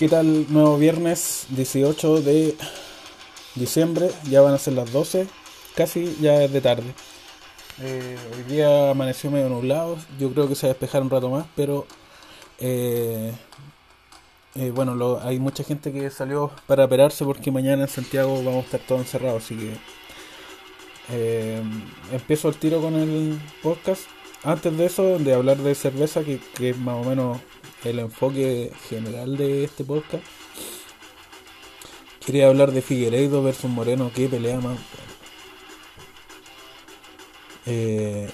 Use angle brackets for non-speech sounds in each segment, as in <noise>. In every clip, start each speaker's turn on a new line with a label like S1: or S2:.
S1: ¿Qué tal? Nuevo viernes 18 de diciembre, ya van a ser las 12, casi ya es de tarde. Eh, hoy día amaneció medio nublado, yo creo que se va a despejar un rato más, pero eh, eh, bueno, hay mucha gente que salió para operarse porque mañana en Santiago vamos a estar todos encerrados, así que empiezo el tiro con el podcast. Antes de eso, de hablar de cerveza, que, que es más o menos el enfoque general de este podcast. Quería hablar de Figueiredo versus Moreno, que pelea más. Eh,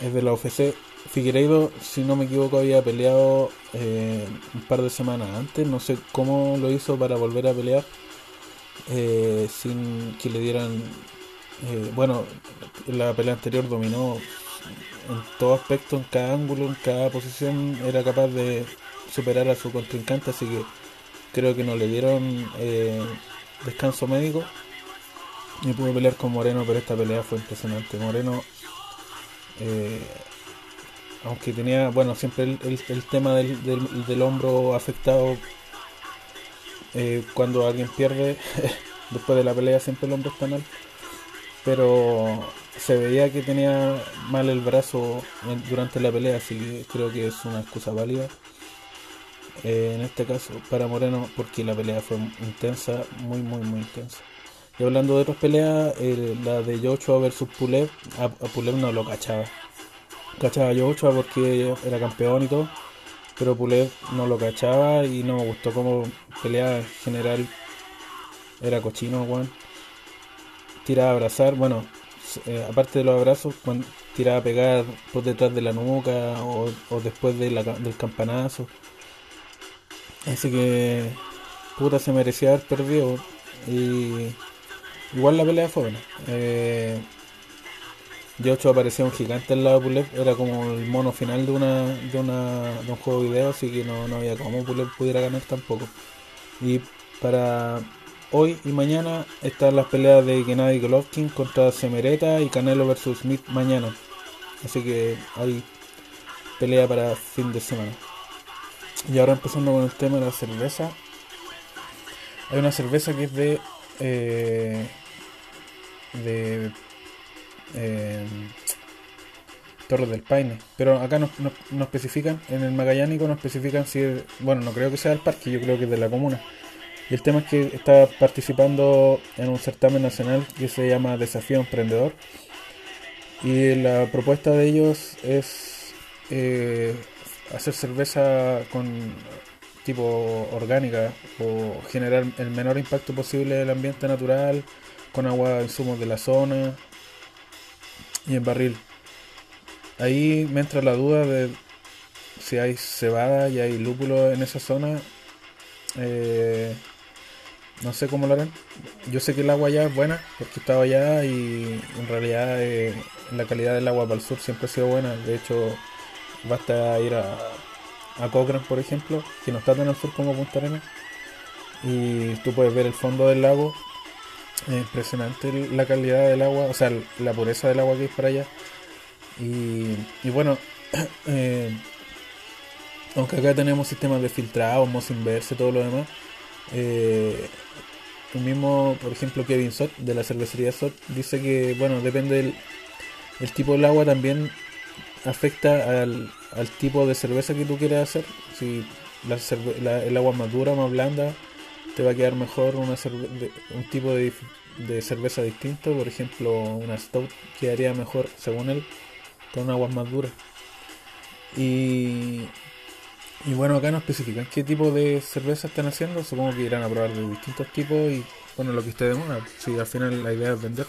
S1: es de la UFC. Figueiredo, si no me equivoco, había peleado eh, un par de semanas antes. No sé cómo lo hizo para volver a pelear eh, sin que le dieran. bueno, la pelea anterior dominó en todo aspecto, en cada ángulo, en cada posición, era capaz de superar a su contrincante, así que creo que no le dieron eh, descanso médico. Y pudo pelear con Moreno, pero esta pelea fue impresionante. Moreno, eh, aunque tenía, bueno, siempre el, tema del, del, hombro afectado, eh, cuando alguien pierde, <laughs> después de la pelea siempre el hombro está mal. Pero se veía que tenía mal el brazo durante la pelea, así que creo que es una excusa válida. Eh, en este caso, para Moreno, porque la pelea fue intensa, muy, muy, muy intensa. Y hablando de otras peleas, la de Joshua versus Pulev, a, Pulev no lo cachaba. Cachaba a Joshua porque era campeón y todo, pero Pulev no lo cachaba y no me gustó como pelea en general. Era cochino, Juan. Tiraba a abrazar, bueno, eh, aparte de los abrazos, cuando tiraba a pegar por detrás de la nuca o, después de del campanazo. Así que, puta, se merecía haber perdido. Y igual la pelea fue buena. Eh, Yocho aparecía un gigante al lado de Pulev, era como el mono final de una de una de un juego de video, así que no, no había como Pulev pudiera ganar tampoco. Y para hoy y mañana están las peleas de Gennady Golovkin contra Semereta y Canelo versus Smith mañana. Así que hay pelea para fin de semana. Y ahora empezando con el tema de la cerveza. Hay una cerveza que es de. Eh, de. Eh, Torres del Paine. Pero acá no, no, especifican, en el Magallánico no especifican si. bueno, no creo que sea del parque, yo creo que es de la comuna. Y el tema es que está participando en un certamen nacional que se llama Desafío Emprendedor. Y la propuesta de ellos es eh, hacer cerveza con tipo orgánica o generar el menor impacto posible del ambiente natural con agua insumos de la zona y en barril. Ahí me entra la duda de si hay cebada y hay lúpulo en esa zona. Eh, no sé cómo lo harán. Yo sé que el agua allá es buena porque estaba allá y en realidad eh, la calidad del agua para el sur siempre ha sido buena. De hecho, basta ir a, a Cochrane, por ejemplo, que no está tan al sur como Punta Arenas. Y tú puedes ver el fondo del lago. Es impresionante la calidad del agua, o sea, la pureza del agua que hay para allá. Y, y bueno, <clears throat> eh, aunque acá tenemos sistemas de filtrado, mozo inverse, todo lo demás. Eh, el mismo, por ejemplo, Kevin Sot de la cervecería Sot dice que, bueno, depende del el tipo del agua también afecta al, tipo de cerveza que tú quieras hacer. Si el agua más dura, más blanda, te va a quedar mejor una un tipo de, de, cerveza distinto. Por ejemplo, una stout quedaría mejor, según él, con aguas más duras. Y y bueno, acá no especifican qué tipo de cerveza están haciendo. Supongo que irán a probar de distintos tipos y bueno, lo que esté de moda. Si al final la idea es vender.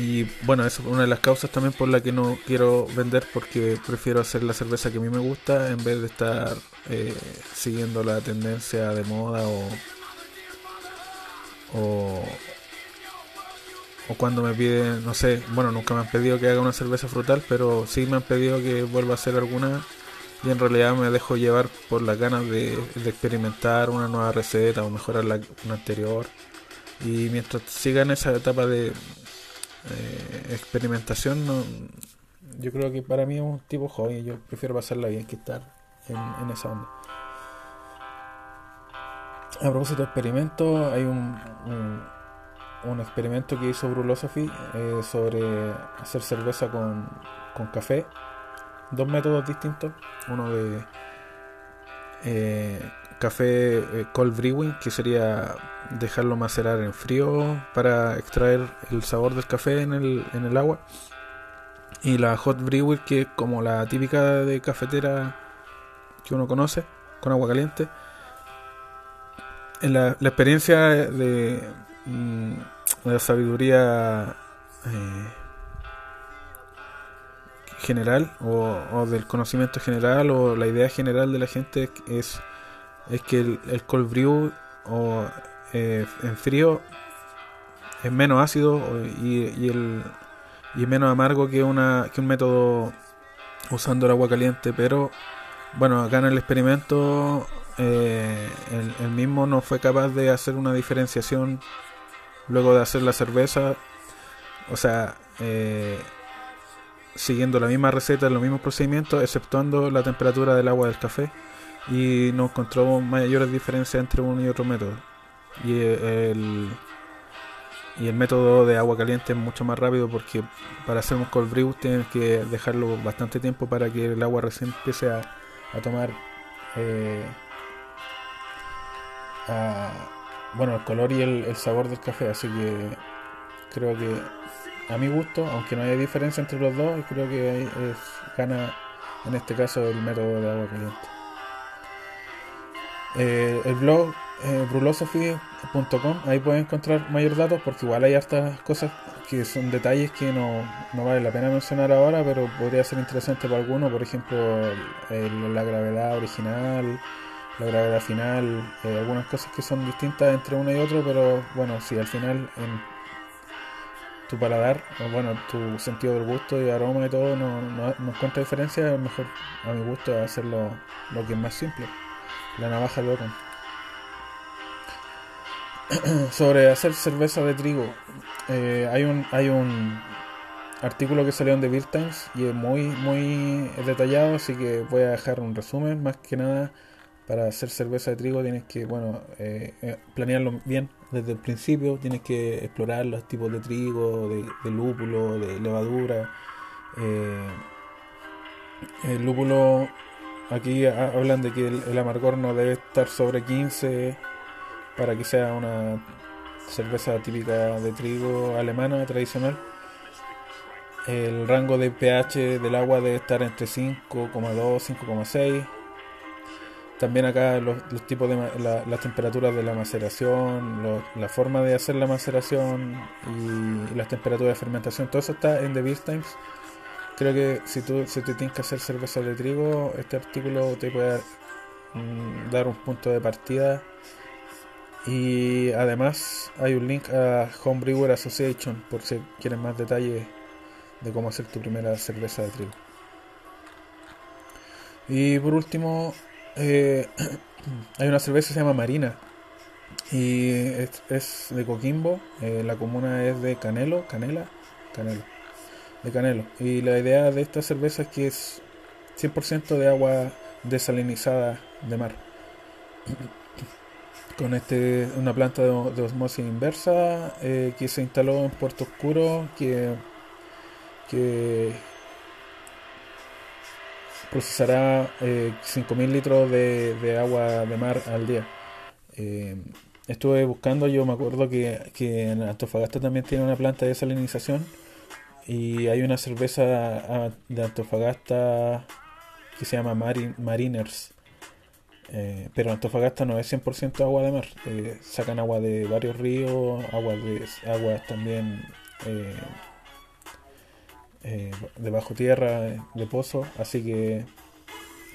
S1: Y bueno, eso es una de las causas también por la que no quiero vender porque prefiero hacer la cerveza que a mí me gusta en vez de estar eh, siguiendo la tendencia de moda o, o, o cuando me piden, no sé, bueno, nunca me han pedido que haga una cerveza frutal, pero sí me han pedido que vuelva a hacer alguna y en realidad me dejo llevar por las ganas de, experimentar una nueva receta o mejorar la una anterior y mientras siga en esa etapa de eh, experimentación yo creo que para mí es un tipo joven yo prefiero pasarla bien que estar en, esa onda. A propósito de experimentos, hay un, un, experimento que hizo Brulosophy eh, sobre hacer cerveza con, con café. Dos métodos distintos. Uno de eh, café eh, cold brewing, que sería dejarlo macerar en frío para extraer el sabor del café en el, en el agua. Y la hot brewing, que es como la típica de cafetera que uno conoce, con agua caliente. En la, la experiencia de, mm, la sabiduría eh, general o, del conocimiento general o la idea general de la gente es, es que el, cold brew o eh, en frío es menos ácido y, y, el, y menos amargo que, una, que un método usando el agua caliente, pero bueno, acá en el experimento eh, el, mismo no fue capaz de hacer una diferenciación luego de hacer la cerveza, o sea, eh, siguiendo la misma receta, los mismos procedimientos, exceptuando la temperatura del agua del café, y no encontró mayores diferencias entre uno y otro método. Y el, y el método de agua caliente es mucho más rápido porque para hacer un cold brew tienes que dejarlo bastante tiempo para que el agua recién empiece a, tomar eh, bueno el color y el sabor del café así que creo que a mi gusto, aunque no haya diferencia entre los dos, creo que es, gana en este caso el método de agua caliente. Eh, el blog eh, brulosophy.com, ahí pueden encontrar mayor datos porque igual hay hartas cosas que son detalles que no, no vale la pena mencionar ahora, pero podría ser interesante para alguno, por ejemplo, la gravedad original, la gravedad final, eh, algunas cosas que son distintas entre uno y otro, pero bueno, si al final en tu paladar, o bueno, tu sentido del gusto y aroma y todo no, no, no encuentra diferencia, mejor a mi gusto hacerlo lo que es más simple, la navaja botón. <clears throat> Sobre hacer cerveza de trigo, eh, hay un hay un artículo que salió en The Beer Times y es muy muy detallado, así que voy a dejar un resumen más que nada para hacer cerveza de trigo tienes que bueno eh, eh, planearlo bien desde el principio tienes que explorar los tipos de trigo de, lúpulo de levadura. Eh, el lúpulo aquí hablan de que el, amargor no debe estar sobre 15 para que sea una cerveza típica de trigo alemana tradicional. El rango de pH del agua debe estar entre 5,2 5,6 también acá los, tipos de las temperaturas de la maceración, la forma de hacer la maceración y, las temperaturas de fermentación, todo eso está en The Beer Times. Creo que si tú si te tienes que hacer cerveza de trigo, este artículo te puede mm, dar un punto de partida. Y además hay un link a Homebrewer Association por si quieren más detalles de cómo hacer tu primera cerveza de trigo. Y por último, eh, <clears throat> hay una cerveza que se llama Marina y es, de Coquimbo. Eh, la comuna es de Canelo, Canela, Canelo, de Canelo. Y la idea de esta cerveza es que es 100% de agua desalinizada de mar. <clears throat> Con este una planta de, osmosis inversa eh, que se instaló en Puerto Oscuro, que, que procesará eh, 5.000 litros de, agua de mar al día. Eh, estuve buscando, yo me acuerdo que, que, en Antofagasta también tiene una planta de desalinización y hay una cerveza ah, de Antofagasta que se llama Mariners. Eh, pero Antofagasta no es 100% agua de mar, eh, sacan agua de varios ríos, agua de, aguas también eh, de bajo tierra, de pozo, así que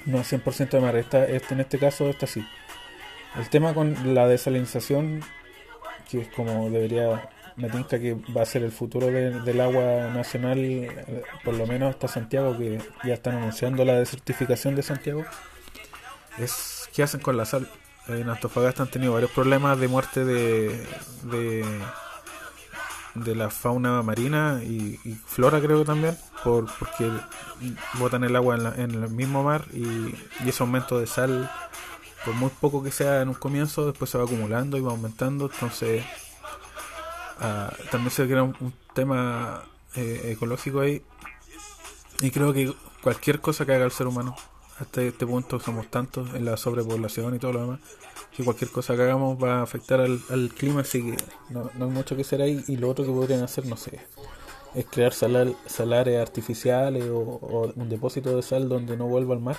S1: no es 100% de mar. Esta, este, en este caso, está así. El tema con la desalinización, que es como debería, me tinca que va a ser el futuro del agua nacional, eh, por lo menos hasta Santiago, que ya están anunciando la desertificación de Santiago, es qué hacen con la sal. En Antofagasta han tenido varios problemas de muerte de de la fauna marina y, flora creo que también, por, porque botan el agua en, el mismo mar y, ese aumento de sal, por muy poco que sea en un comienzo, después se va acumulando y va aumentando, entonces ah, también se crea un, tema eh, ecológico ahí. Y creo que cualquier cosa que haga el ser humano, hasta este punto somos tantos en la sobrepoblación y todo lo demás, que cualquier cosa que hagamos va a afectar al, clima, así que no, hay mucho que hacer ahí. Y lo otro que podrían hacer, no sé, es crear salares artificiales o, un depósito de sal donde no vuelva al mar.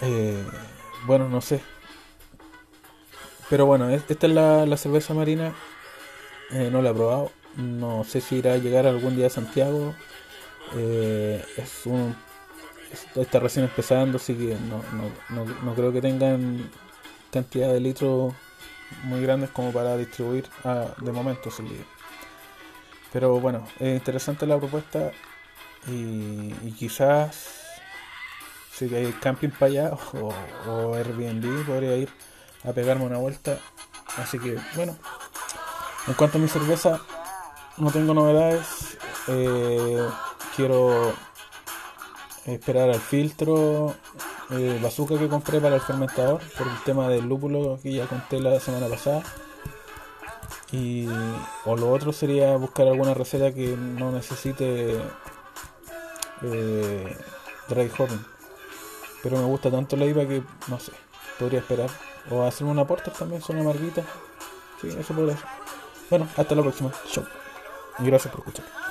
S1: Eh, bueno, no sé. Pero bueno, esta es la, cerveza marina. Eh, no la he probado. No sé si irá a llegar algún día a Santiago. Eh, es un está recién empezando, así que no, no, no, creo que tengan cantidad de litros muy grandes como para distribuir de momento. Pero bueno, es interesante la propuesta y, quizás si hay camping para allá <laughs> o, o, Airbnb podría ir a pegarme una vuelta. Así que bueno, en cuanto a mi cerveza, no tengo novedades. Eh, quiero esperar al filtro eh, bazooka que compré para el fermentador por el tema del lúpulo que ya conté la semana pasada. Y o lo otro sería buscar alguna receta que no necesite eh, dry hopping. Pero me gusta tanto la IVA que no sé podría esperar. O hacerme una porter también son amarguitas. Sí eso podría ser. Bueno hasta la próxima. Chau. Y gracias por escuchar